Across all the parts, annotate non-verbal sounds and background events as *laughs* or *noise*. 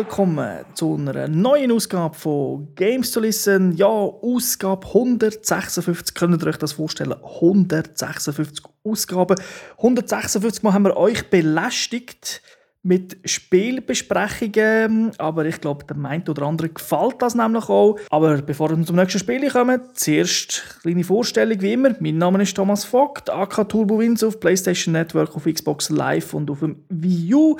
Willkommen zu einer neuen Ausgabe von Games to Listen. Ja, Ausgabe 156. Könnt ihr euch das vorstellen? 156 Ausgaben. 156 Mal haben wir euch belästigt mit Spielbesprechungen. Aber ich glaube, der meint oder andere gefällt das nämlich auch. Aber bevor wir zum nächsten Spiel kommen, zuerst eine kleine Vorstellung wie immer. Mein Name ist Thomas Vogt, AK Turbo Wins auf PlayStation Network, auf Xbox Live und auf dem Wii U.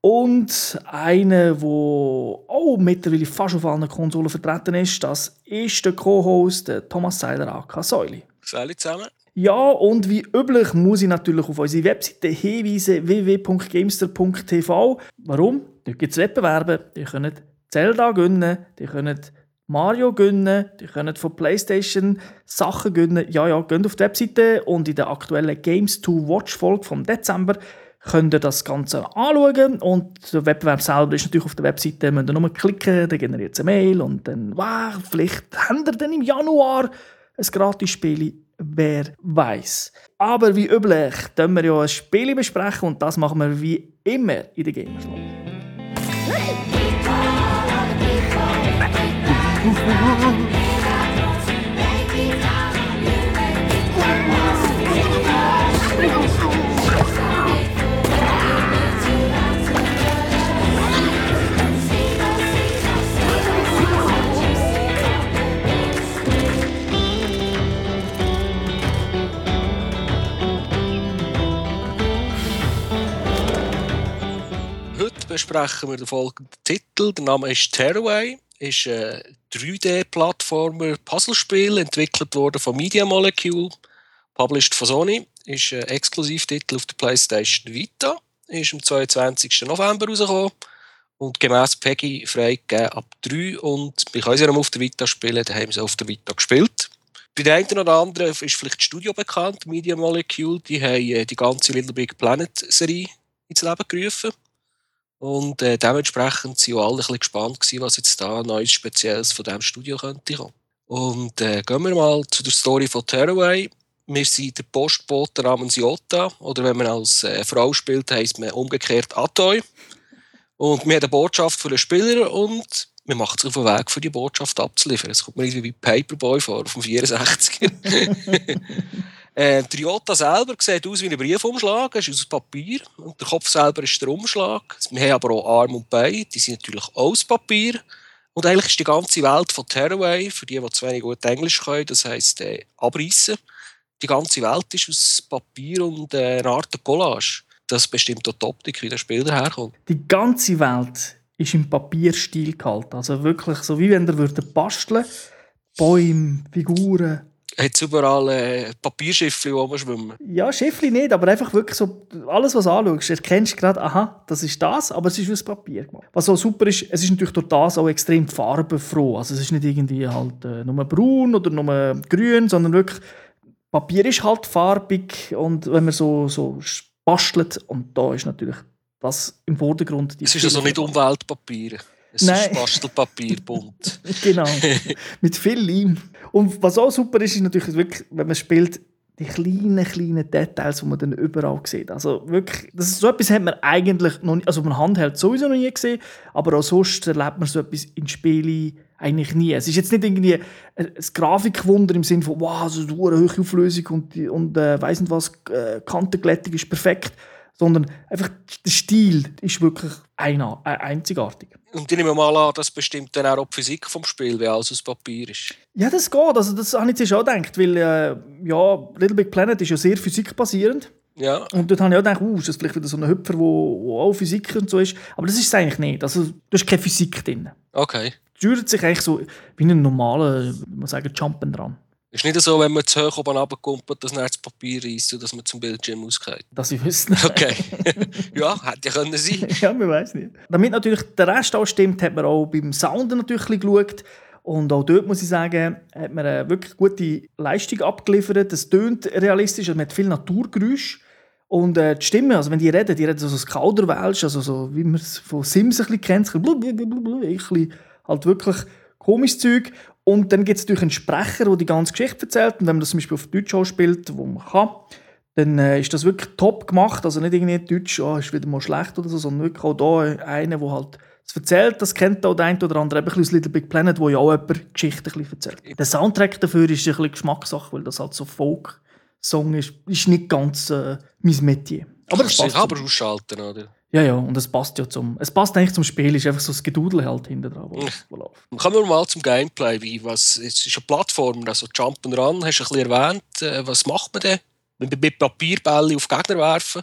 Und einer, der auch mittlerweile fast auf allen Konsolen vertreten ist, das ist der Co-Host Thomas Seiler, AK Säuli. Salut zusammen. Ja, und wie üblich muss ich natürlich auf unsere Webseite hinweisen, www.gamester.tv. Warum? Dort gibt es Wettbewerbe. Ihr könnt Zelda gönnen, ihr könnt Mario gönnen, ihr könnt von PlayStation Sachen gönnen. Ja, ja, geht auf die Webseite und in der aktuellen Games to Watch Folge vom Dezember könnt ihr das Ganze anschauen und der Wettbewerb selber ist natürlich auf der Webseite, müsst ihr nur klicken, dann generiert es eine Mail und dann, wow, vielleicht habt ihr dann im Januar ein gratis Spiel wer weiß. Aber wie üblich, können wir ja ein Spiel besprechen und das machen wir wie immer in der Gamerslog. Heute besprechen wir den folgenden Titel. Der Name ist Tearaway. Ist ein 3D-Plattformer Puzzlespiel, entwickelt worden von Media Molecule, published von Sony. Ist ein Exklusivtitel auf der PlayStation Vita. Ist am 22. November rausgekommen und gemäß Peggy freigegeben ab 3 und wir können sie auf der Vita spielen, da haben sie auf der Vita gespielt. Bei den einen oder anderen ist vielleicht das Studio bekannt, Media Molecule, die haben äh, die ganze Little Big Planet Serie ins Leben gerufen. Und äh, dementsprechend waren auch alle ein bisschen gespannt, gewesen, was jetzt da Neues Spezielles von diesem Studio könnte kommen. Und äh, gehen wir mal zu der Story von Tearaway. Wir sind der Postbote namens Jota, oder wenn man als äh, Frau spielt, heisst man umgekehrt Atoy. Und wir haben eine Botschaft für den Spieler und wir machen sich auf den Weg, für die Botschaft abzuliefern. Es kommt mir irgendwie wie Paperboy vor, auf dem 64er. *laughs* *laughs* äh, Jota selber sieht aus wie ein Briefumschlag, ist aus Papier. Und der Kopf selber ist der Umschlag. Wir haben aber auch Arm und Bein, die sind natürlich aus Papier. Und eigentlich ist die ganze Welt von Tearaway, für die, die zu wenig gut Englisch können, das heisst äh, abreißen. Die ganze Welt ist aus Papier und äh, eine Art Collage. Das bestimmt auch die Optik, wie der Spiel daherkommt. Die ganze Welt ist im Papierstil gehalten. Also wirklich so, wie wenn ihr basteln Bäume, Figuren. Hat überall äh, Papierschiffchen, die rumschwimmen? Ja, Schiffli nicht, aber einfach wirklich so, alles was du anschaust, erkennst du gerade, aha, das ist das, aber es ist aus Papier gemacht. Was so super ist, es ist natürlich durch das auch extrem farbenfroh. Also es ist nicht irgendwie halt äh, nur braun oder nur grün, sondern wirklich, Papier ist halt farbig und wenn man so, so bastelt, und da ist natürlich das im Vordergrund. Es ist also nicht Umweltpapier. Es Nein. ist Bastelpapier, bunt. *laughs* genau, *laughs* mit viel Leim. Und was auch super ist, ist natürlich wirklich, wenn man spielt, die kleinen, kleinen Details, die man dann überall sieht. Also wirklich, das ist, so etwas hat man eigentlich noch nicht, also man Handheld sowieso noch nie gesehen, aber auch sonst erlebt man so etwas in Spielen eigentlich nie. Es ist jetzt nicht irgendwie ein, Grafikwunder im Sinne von, wow, so eine hohe Auflösung und, und äh, weiss nicht was, äh, Kantenglättung ist perfekt, sondern einfach der Stil ist wirklich einer, äh, einzigartig. Und ich nehme mal an, das bestimmt dann auch die Physik vom Spiel, weil alles aus Papier ist. Ja, das geht. Also, das habe ich zuerst auch gedacht, weil äh, ja, Little Big Planet ist ja sehr physikbasierend. Ja, Und dort habe ich auch gedacht, uh, ist das vielleicht wieder so ein Hüpfer, wo, wo auch Physik und so ist. Aber das ist es eigentlich nicht. Also, da ist keine Physik drin. okay. Es sich eigentlich so wie ein normaler, wie man sagen, Jumpen dran. Ist nicht so, wenn man zu hoch oben runterkumpelt, dass dann das Papier reißt und dass man zum Bildschirm ausgeht. Dass ich wüsste. Okay. ja, hätte ja können sein. ja, man weiß nicht. Damit natürlich der Rest auch stimmt, hat man auch beim Sound natürlich geschaut. Und auch dort muss ich sagen, hat man eine wirklich gute Leistung abgeliefert. Es tönt realistisch, also man hat viel Naturgeräusch. Und äh, die Stimme, also wenn die reden, die reden so das Kauderwelsch, also so, wie man es von Sims ein bisschen kennt, ein bisschen halt wirklich komisches Zeug. Und dann gibt es natürlich einen Sprecher, der die ganze Geschichte erzählt. Und wenn man das zum Beispiel auf Deutsch auch spielt, wo man kann, dann äh, ist das wirklich top gemacht. Also nicht irgendwie Deutsch, oh, ist wieder mal schlecht oder so, sondern wirklich auch da einer, der halt es erzählt, das kennt auch der eine oder andere, eben ein bisschen Little Big Planet, wo ja auch jemand Geschichten ein bisschen erzählt. Der Soundtrack dafür ist ein bisschen Geschmackssache, weil das halt so Folk-Song ist, ist nicht ganz äh, mein Metier. Aber es passt. aber ausschalten, oder? Ja, ja, und es passt ja zum. Es passt eigentlich zum Spiel, ist einfach so das Gedudel halt hinten dran. Läuft. Kommen wir mal zum Gameplay. Wie, was, es ist eine Plattform, also Jump'n'Run, hast du ein bisschen erwähnt. Äh, was macht man denn? Mit Papierbälle auf Gegner werfen?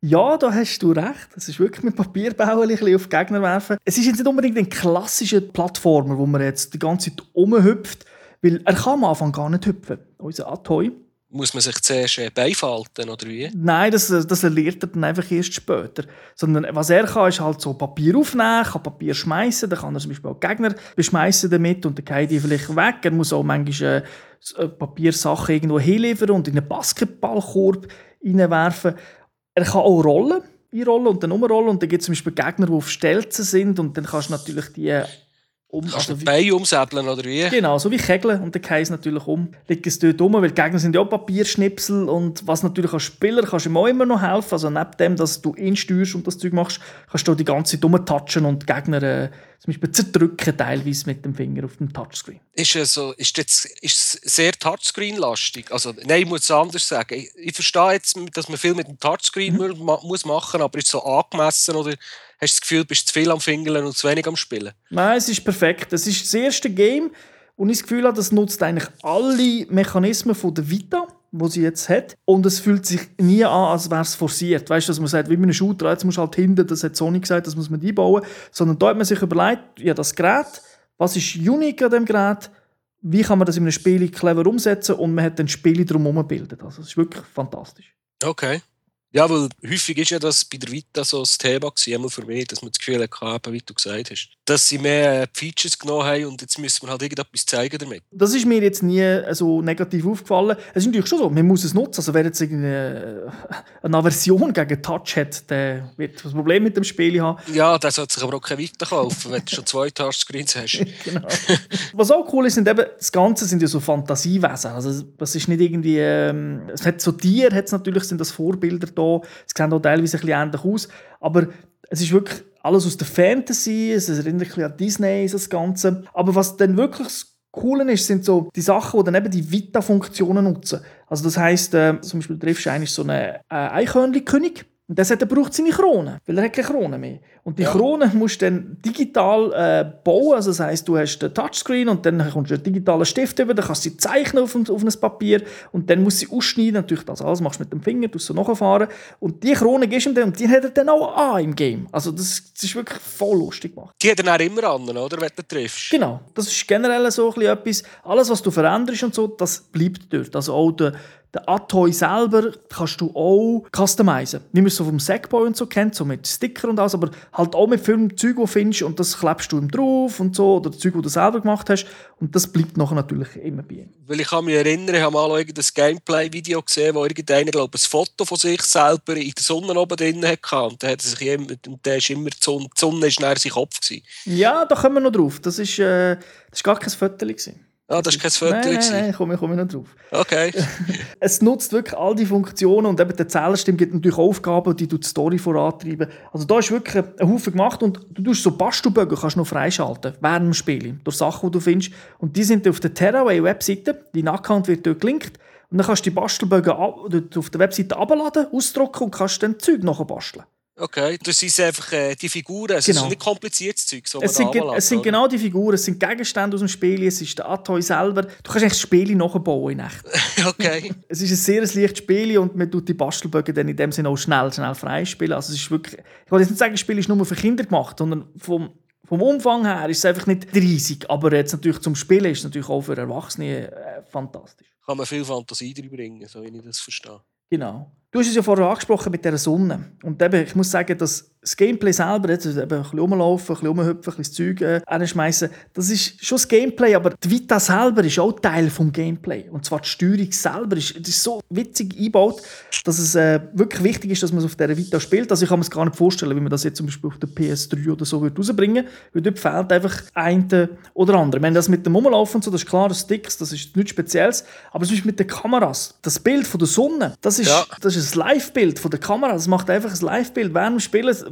Ja, da hast du recht. Es ist wirklich mit Papierbälle auf Gegner werfen. Es ist jetzt nicht unbedingt ein klassischer Plattformer, wo man jetzt die ganze Zeit rumhüpft, weil er kann am Anfang gar nicht hüpfen. Unser Atoy muss man sich zuerst äh, beifalten, oder wie? Nein, das, das erlernt er dann einfach erst später. Sondern was er kann, ist halt so Papier aufnehmen, kann Papier schmeißen, dann kann er zum Beispiel auch Gegner beschmeißen damit und dann geht die vielleicht weg. Er muss auch manchmal äh, Papiersachen irgendwo hinliefern und in einen Basketballkorb reinwerfen. Er kann auch rollen, einrollen und dann umrollen und dann gibt es zum Beispiel Gegner, die auf Stelzen sind und dann kannst du natürlich die um. Kannst also, du Bein umsäbeln oder wie? Genau, so wie Kegeln und dann geht es natürlich um. Liegt es dort um, weil die Gegner sind ja auch Papierschnipsel und was natürlich als Spieler kannst du ihm auch immer noch helfen. Also neben dem, dass du ihn steuerst und das Zeug machst, kannst du die ganze Zeit rumtatschen und die Gegner äh, zum Beispiel zerdrücken, teilweise mit dem Finger auf dem Touchscreen. Ist es so, ist das, ist sehr Touchscreen-lastig? Also, nein, ich muss es anders sagen. Ich, ich, verstehe jetzt, dass man viel mit dem Touchscreen mhm. muss machen aber ist es so angemessen oder Hast du das Gefühl, du bist zu viel am Fingeln und zu wenig am Spielen? Nein, es ist perfekt. Es ist das erste Game, wo ich das Gefühl habe, das nutzt eigentlich alle Mechanismen von der Vita, die sie jetzt hat. Und es fühlt sich nie an, als wäre es forciert. Weißt du, dass man sagt, wie bei einem Shooter, jetzt musst du halt hinten, das hat Sony gesagt, das muss man einbauen. Sondern da hat man sich überlegt, ja, das Gerät, was ist unique an dem Gerät, wie kann man das in einem Spiel clever umsetzen und man hat dann Spiele drumherum gebildet. Also, es ist wirklich fantastisch. Okay. Ja, weil häufig ist ja das bei der Vita so das Thema gewesen, für mich, dass man das Gefühl hatte, wie du gesagt hast, dass sie mehr Features genommen haben und jetzt müssen wir halt irgendetwas zeigen damit. Das ist mir jetzt nie so negativ aufgefallen. Es ist natürlich schon so, man muss es nutzen. Also wer jetzt eine, eine Aversion gegen Touch hat, der wird ein Problem mit dem Spiel haben. Ja, der sollte sich aber auch keine Vita kaufen, wenn du schon zwei Touchscreens hast. *laughs* genau. Was auch cool ist, sind eben, das Ganze sind ja so Fantasiewesen. Also das ist nicht irgendwie, ähm, es hat so Tiere, hat es natürlich, sind das Vorbilder da. Es sehen auch teilweise ein bisschen ähnlich aus, aber es ist wirklich alles aus der Fantasy, es erinnert ein bisschen an Disney, das Ganze. Aber was dann wirklich das Coole ist, sind so die Sachen, die dann eben die Vita-Funktionen nutzen. Also das heisst, äh, zum Beispiel triffst du eigentlich so einen äh, Eichhörnchen-König und der er braucht seine Krone, weil er hat keine Krone mehr. Und die ja. Krone musst du dann digital äh, bauen. Also das heisst, du hast den Touchscreen und dann kommst du einen digitalen Stift über, dann kannst du sie zeichnen auf auf ein Papier und dann musst du sie ausschneiden. Natürlich, das alles machst du mit dem Finger, du so nachfahren. Und die Krone gibst du ihm dann und die hat er dann auch an im Game. Also das, das ist wirklich voll lustig gemacht. Die hat er dann immer an, oder? Wenn du triffst. Genau. Das ist generell so ein etwas. Alles, was du veränderst und so, das bleibt dort. Also auch der den Atoy selber kannst du auch customizen. Wie man es so vom Sackboy und so kennt, so mit Sticker und alles, aber halt auch mit vielen Zeug, die du findest und das klebst du ihm drauf und so, oder Zeug, die du selber gemacht hast und das bleibt nachher natürlich immer bei ihm. Weil ich kann mich erinnern, ich habe mal ein Gameplay-Video gesehen, wo irgendeiner, glaube ich, ein Foto von sich selber in der Sonne oben drin hatte und der, hat sich immer, und der ist immer, die Sonne, die Sonne ist näher sein Kopf gewesen. Ja, da kommen wir noch drauf. Das ist, äh, das ist gar kein Foto gewesen. Ah, das ist kein Foto. Nein, nein, nein, komme komm ich noch drauf. Okay. *laughs* *laughs* es nutzt wirklich all die Funktionen und eben der Zählerstimme gibt natürlich Aufgaben, die du die Story vorantreiben. Also da ist wirklich ein Haufen gemacht und du tust so Bastelbögen kannst noch freischalten während dem Spiel durch Sachen, die du findest. Und die sind auf der Terraway-Webseite. Dein Account wird dort gelinkt und dann kannst du die Bastelbögen auf der Webseite abladen, ausdrucken und kannst dann Zeug nachher basteln. Okay, das sind einfach äh, die Figuren, es genau. ist nicht kompliziertes Zeug. So es, sind, es sind genau die Figuren, es sind Gegenstände aus dem Spiel, es ist der Atoy selber. Du kannst eigentlich das Spiel nachbauen in echt. *laughs* okay. es ist ein sehr leichtes Spiel und man tut die Bastelbögen dann in dem Sinne auch schnell, schnell freispielen. Also es ist wirklich, ich will jetzt nicht sagen, das Spiel ist nur für Kinder gemacht, sondern vom, vom Umfang her ist es einfach nicht riesig, aber jetzt natürlich zum Spielen ist es natürlich auch für Erwachsene äh, fantastisch. Kann man viel Fantasie reinbringen, so wie ich das verstehe. Genau. Du hast es ja vorher angesprochen mit dieser Sonne. Und eben, ich muss sagen, dass das Gameplay selber, jetzt eben ein bisschen rumlaufen, ein bisschen rumhüpfen, ein bisschen Zeug äh, schmeißen, das ist schon das Gameplay, aber die Vita selber ist auch Teil vom Gameplay. Und zwar die Steuerung selber ist, ist so witzig eingebaut, dass es äh, wirklich wichtig ist, dass man es auf dieser Vita spielt. Also ich kann mir es gar nicht vorstellen, wie man das jetzt zum Beispiel auf der PS3 oder so wird rausbringen weil dort fehlt einfach ein oder andere. Wenn das mit dem Rumlaufen und so, das ist klar, das Sticks, das ist nichts Spezielles, aber es ist mit den Kameras, das Bild von der Sonne, das ist, ja. das ist ein Live-Bild von der Kamera, das macht einfach ein Live-Bild während dem Spielen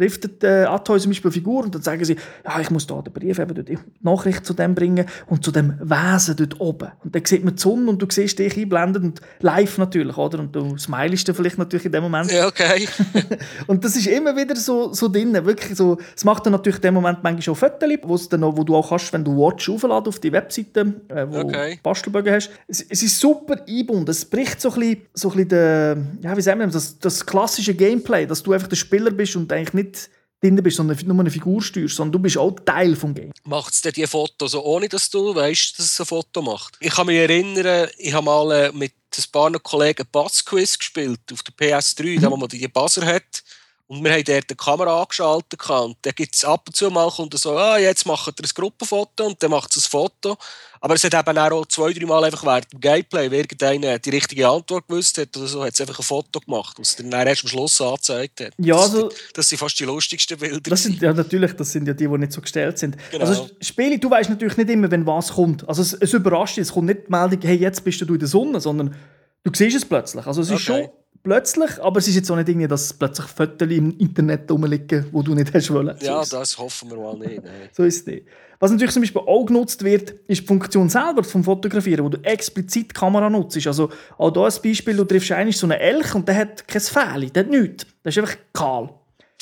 driftet äh, Atoi zum Beispiel Figur und dann sagen sie, ja, ich muss da den Brief eben dort, die Nachricht zu dem bringen und zu dem Wesen dort oben. Und dann sieht man die Sonne und du siehst dich einblenden und live natürlich, oder? Und du smilest dann vielleicht natürlich in dem Moment. Ja, okay. *laughs* und das ist immer wieder so, so drin, wirklich so, es macht dann natürlich in dem Moment manchmal auch Fotos, dann noch, wo du auch kannst, wenn du Watch aufladen auf die Webseite, äh, wo Okay. du Bastelbögen hast. Es, es ist super eingebunden, es bricht so ein bisschen, so ein bisschen den, ja, wie sagen wir das, das klassische Gameplay, dass du einfach der Spieler bist und eigentlich nicht drin bist, sondern nur eine Figur steuerst, sondern du bist auch Teil vom Game. Macht es denn die Fotos so, ohne dass du weißt, dass es ein Foto macht? Ich kann mich erinnern, ich habe mal äh, mit ein paar Kollegen Buzz-Quiz gespielt auf der PS3, da wo man die Buzzer hat. Und wir haben dort die Kamera angeschaltet. Und dann gibt es ab und zu mal kommt so, ah, jetzt macht er ein Gruppenfoto und dann macht es ein Foto. Aber es hat eben auch zwei, drei Mal einfach während dem Gameplay, wenn irgendeiner die richtige Antwort gewusst hat oder so, hat es einfach ein Foto gemacht, was dann erst am Schluss angezeigt hat. Ja, das, also- das sind fast die lustigsten Bilder. Das sind ja natürlich, das sind ja die, die nicht so gestellt sind. Genau. Also Spiele, du weißt natürlich nicht immer, wenn was kommt. Also es, es überrascht dich, es kommt nicht die Meldung, hey, jetzt bist du in der Sonne, sondern du siehst es plötzlich. Also es ist Okay. schon plötzlich, aber es ist jetzt auch nicht irgendwie, dass plötzlich Fotos im Internet rumliegen, wo du nicht hast wollen. ja, das hoffen wir mal nicht. Nein. so ist es. Was natürlich zum Beispiel auch genutzt wird, ist die Funktion selber vom Fotografieren, wo du explizit die Kamera nutzt. Also auch hier ein Beispiel, du triffst eigentlich so einen Elch und der hat kein Fähli, der hat nichts. Der ist einfach kahl.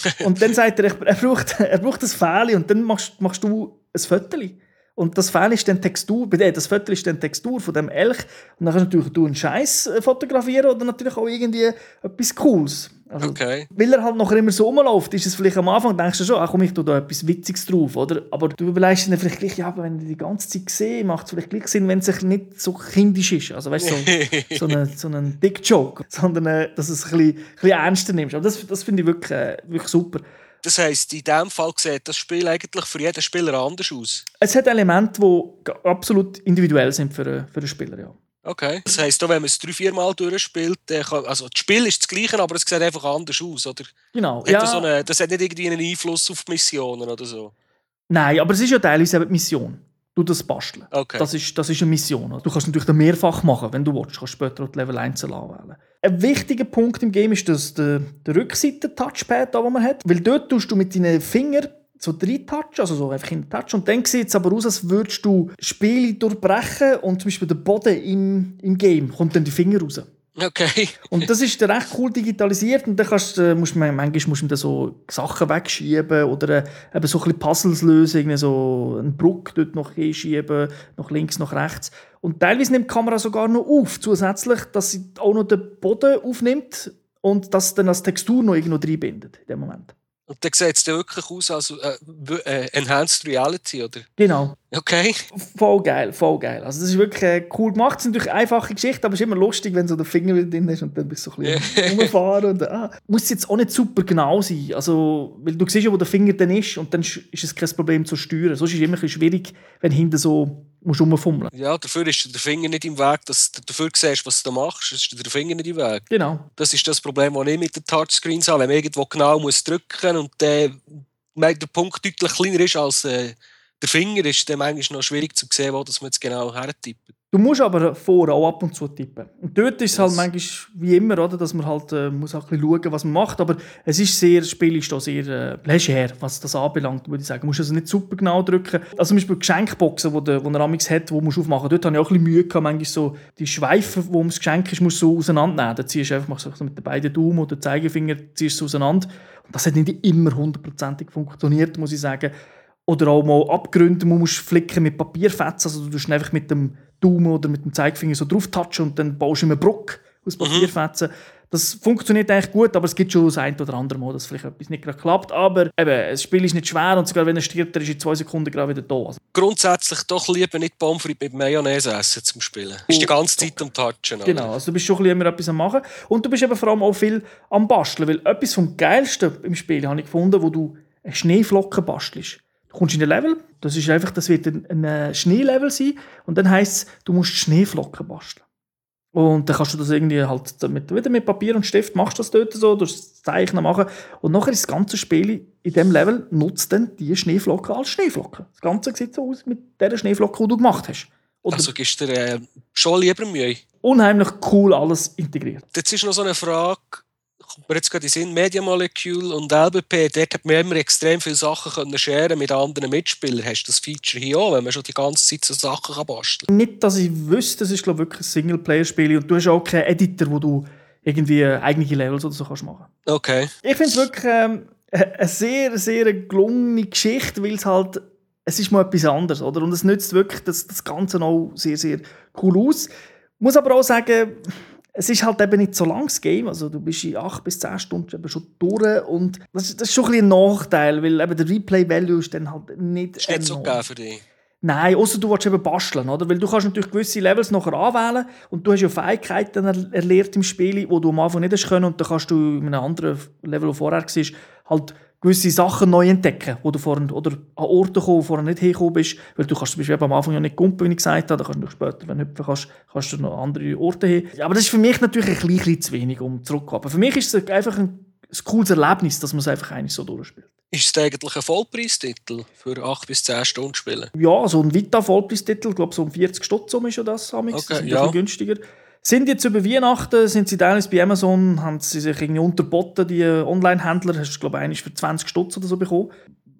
*laughs* Und dann sagt er, er braucht, er braucht ein Fähli und dann machst, machst du ein Foteli. Und das Fähli ist dann Textur, äh, das Foto ist dann Textur von dem Elch. Und dann kannst du natürlich du einen Scheiß äh, fotografieren oder natürlich auch irgendwie etwas Cooles. Also, Okay. weil er halt nachher immer so rumläuft, ist es vielleicht am Anfang, denkst du schon, ach komm, ich tue da etwas Witziges drauf, oder? Aber du überlegst dir dann vielleicht gleich, ja, aber wenn ich die ganze Zeit sehe, macht es vielleicht gleich Sinn, wenn es sich nicht so kindisch ist. Also weißt du, so, *laughs* so, einen, so Dick-Joke, *laughs* sondern äh, dass du es ein bisschen, ein bisschen ernster nimmst. Aber das, das finde ich wirklich, äh, wirklich super. Das heisst, in diesem Fall sieht das Spiel eigentlich für jeden Spieler anders aus. Es hat Elemente, die absolut individuell sind für, äh, für den Spieler, ja. Okay. Das heisst, auch wenn man es drei, vier Mal durchspielt, kann, also das Spiel ist das gleiche, aber es sieht einfach anders aus, oder? Genau. Hat das, so eine, das hat nicht irgendwie einen Einfluss auf die Missionen oder so. Nein, aber es ist ja teilweise eben die Mission. Du das basteln. Okay. Das, ist, das ist eine Mission. Du kannst natürlich dann mehrfach machen, wenn du willst. Du kannst später auch die Level einzeln anwählen. Ein wichtiger Punkt im Game ist das der, der Rückseiten-Touchpad, den man hat. Weil dort tust du mit deinen Fingern so drei Touch, also so einfach in den Touch. Und dann sieht es aber aus, als würdest du Spiele durchbrechen und zum Beispiel der Boden im, im Game kommt dann die Finger raus. Okay. *laughs* Und das ist recht cool digitalisiert und dann kannst, du- musst du, manchmal musst du so Sachen wegschieben oder äh, eben so ein bisschen Puzzles lösen, irgendwie so eine Brücke dort noch hinschieben, nach links, nach rechts. Und teilweise nimmt die Kamera sogar noch auf, zusätzlich, dass sie auch noch den Boden aufnimmt und das dann als Textur noch irgendwo reinbindet in dem Moment. Und dann sieht es dann wirklich aus als äh, äh, Enhanced Reality, oder? Genau. Okay. Voll geil, voll geil. Also das ist wirklich äh, cool gemacht. Es ist natürlich eine einfache Geschichte, aber es ist immer lustig, wenn so der Finger wieder drin ist und dann bist du so ein bisschen *laughs* rumfahren. Und, ah. Muss jetzt auch nicht super genau sein. Also, weil du siehst ja, wo der Finger dann ist und dann ist es kein Problem zu steuern. Sonst ist es immer ein bisschen schwierig, wenn hinten so musst rumfummeln. Ja, dafür ist der Finger nicht im Weg, dass du dafür siehst, was du machst, ist der Finger nicht im Weg. Genau. Das ist das Problem, das ich mit den Touchscreens habe. Wenn man irgendwo genau muss drücken und der, der Punkt deutlich kleiner ist als äh, der Finger, ist dann manchmal noch schwierig zu sehen, wo das man jetzt genau hertippt. Du musst aber vorher auch ab und zu tippen. Und dort ist es halt manchmal wie immer, oder, dass man halt äh, muss auch ein bisschen schauen, was man macht. Aber es ist sehr, das Spiel ist da sehr äh, leger, was das anbelangt, würde ich sagen. Du musst also nicht super genau drücken. Also zum Beispiel Geschenkboxen, die der, wo er amigs hat, die musst du aufmachen. Dort habe ich auch ein bisschen Mühe gehabt, manchmal so die Schweife, die ums Geschenk ist, musst du so auseinandernehmen. Da ziehst du einfach machst so mit den beiden Daumen oder Zeigefinger ziehst du auseinander. Und das hat nicht immer hundertprozentig funktioniert, muss ich sagen. Oder auch mal Abgründe, man muss flicken mit Papierfetzen. Also du tust einfach mit dem Daumen oder mit dem Zeigefinger so drauf touchen und dann baust du eine Brücke aus Papierfetzen. Das funktioniert eigentlich gut, aber es gibt schon das ein oder andere Mal, dass vielleicht etwas nicht gerade klappt. Aber eben, das Spiel ist nicht schwer und sogar wenn er stirbt, er ist in zwei Sekunden gerade wieder da. Also, Grundsätzlich doch lieber nicht Pommes frites mit Mayonnaise essen zum Spielen. Ist die ganze Zeit am Touchen. oder? Genau, also du bist schon immer etwas am machen. Und du bist eben vor allem auch viel am Basteln, weil etwas vom Geilsten im Spiel habe ich gefunden, wo du eine Schneeflocke bastelst. Du kommst in ein Level, das ist einfach, das wird ein, ein äh, Schneelevel sein und dann heisst es, du musst Schneeflocken basteln. Und dann kannst du das irgendwie halt mit, wieder mit Papier und Stift machst du das dort so, du das Zeichnen machen und nachher ist das ganze Spiel in dem Level nutzt dann die Schneeflocke als Schneeflocke. Das Ganze sieht so aus mit der Schneeflocke, die du gemacht hast. Oder Also gibst du dir äh, schon lieber Mühe. unheimlich cool alles integriert. Jetzt ist noch so eine Frage, mir jetzt gerade in Sinn, Media Molecule und LBP, dort hat man immer extrem viele Sachen können sharen mit anderen Mitspielern. Hast du das Feature hier auch, wenn man schon die ganze Zeit so Sachen kann basteln Nicht, dass ich wüsste, das ist glaube ich wirklich ein Singleplayer-Spiel und du hast auch keinen Editor, wo du irgendwie eigene Levels oder so kannst machen. Okay. Ich finde es wirklich ähm, eine sehr, sehr gelungene Geschichte, weil es halt, es ist mal etwas anderes, oder? Und es nützt wirklich das, das Ganze auch sehr, sehr cool aus. Ich muss aber auch sagen, es ist halt eben nicht so langes Game, also du bist in 8 bis 10 Stunden eben schon durch und das, das ist schon ein, bisschen ein Nachteil, weil eben der Replay-Value ist dann halt nicht Ist nicht so geil für dich? Nein, außer du willst eben basteln, oder? Weil du kannst natürlich gewisse Levels nachher anwählen und du hast ja Fähigkeiten er erlernt im Spiel, die du am Anfang nicht hast können und dann kannst du in einem anderen Level, wo vorher war, halt gewisse Sachen neu entdecken, wo du vorhin, oder an Orte kommen, wo du vorher nicht hingekommen bist, weil du kannst zum Beispiel am Anfang ja nicht kumpen, wie ich gesagt habe, da kannst du später, wenn du hüpfen kannst, kannst du noch andere Orte hin. Aber das ist für mich natürlich ein bisschen zu wenig, um zurückzukommen. Für mich ist es einfach ein, ein cooles Erlebnis, dass man es einfach eigentlich so durchspielt. Ist es eigentlich ein Vollpreistitel für 8 bis 10 Stunden spielen? Ja, so ein Vita-Vollpreistitel, ich glaube so um 40 Stutz ist ja das, Amix. Okay, das ist ja. ein günstiger. Sind jetzt über Weihnachten, sind sie teilweise bei Amazon, haben sie sich irgendwie unterboten, die Online-Händler, hast du glaube ich für 20 Stutz oder so bekommen.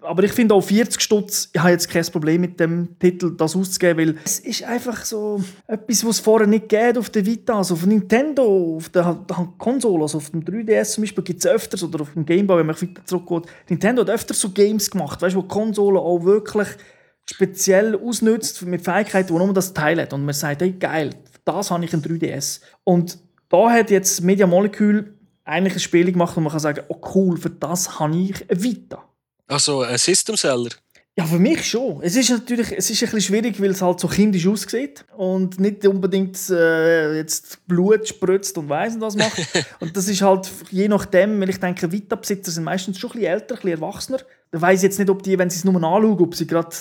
Aber ich finde auch 40 Stutz, ich habe jetzt kein Problem mit dem Titel, das auszugeben, weil es ist einfach so etwas, was es vorher nicht geht auf der Vita, also auf Nintendo, auf der, der Konsole, also auf dem 3DS zum Beispiel gibt es öfters, oder auf dem Gameboy, wenn man weiter zurückgeht, Nintendo hat öfters so Games gemacht, weißt wo die Konsole auch wirklich speziell ausnutzt mit Fähigkeiten, die nur das Teil hat. Und man sagt, hey, geil, das habe ich ein 3DS. Und da hat jetzt Media Molecule eigentlich ein Spiel gemacht, wo man kann sagen, oh cool, für das habe ich eine Vita. Also ein System Seller? Ja, für mich schon. Es ist natürlich es ist ein bisschen schwierig, weil es halt so kindisch aussieht und nicht unbedingt äh, jetzt Blut spritzt und weiss nicht was macht. *laughs* und das ist halt je nachdem, wenn ich denke, Vita-Besitzer sind meistens schon ein bisschen älter, ein bisschen erwachsener. Da weiss ich jetzt nicht, ob die, wenn sie es nur anschauen, ob sie gerade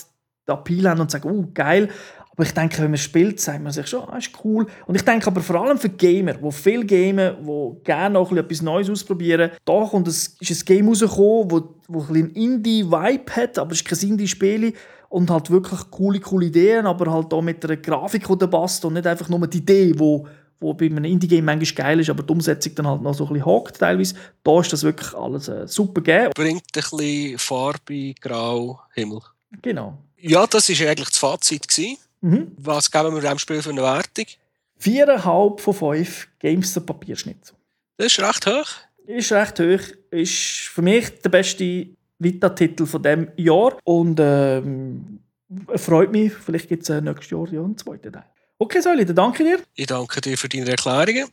den Appeal haben und sagen, oh, geil. Aber ich denke, wenn man spielt, sagt man sich schon, ah, ist cool. Und ich denke aber vor allem für Gamer, die viel gamen, die gerne auch etwas Neues ausprobieren, da kommt es, ist ein Game rausgekommen, wo, wo ein bisschen Indie-Vibe hat, aber es ist kein Indie-Spiel und halt wirklich coole, coole Ideen, aber halt auch mit einer Grafik, die passt und nicht einfach nur die Idee, wo wo bei einem Indie-Game manchmal geil ist, aber die Umsetzung dann halt noch so ein bisschen hakt teilweise. Da ist das wirklich alles äh, super gegeben. Bringt ein bisschen Farbe, Grau, Himmel. Genau. Ja, das war eigentlich das Fazit. Gewesen. Mhm. Was geben wir diesem Spiel für eine Wertung? 4,5 von 5 Games der Papierschnitt. Das ist recht hoch. Ist recht hoch. Ist für mich der beste Vita-Titel von diesem Jahr. Und ähm, freut mich, vielleicht gibt es äh, nächstes Jahr ja einen zweiten Teil. Okay, Säuli, dann danke dir. Ich danke dir für deine Erklärungen.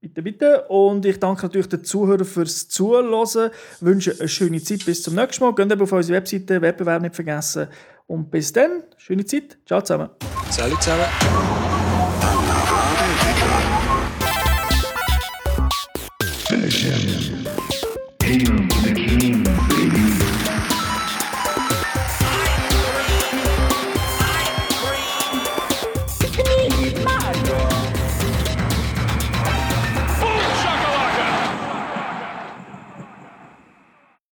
Bitte, bitte. Und ich danke natürlich den Zuhörern fürs Zuhören. Wünsche eine schöne Zeit. Bis zum nächsten Mal. Geht auf unsere Webseite, Wettbewerb nicht vergessen. Und bis dann, schöne Zeit. Ciao zusammen. Salut zusammen.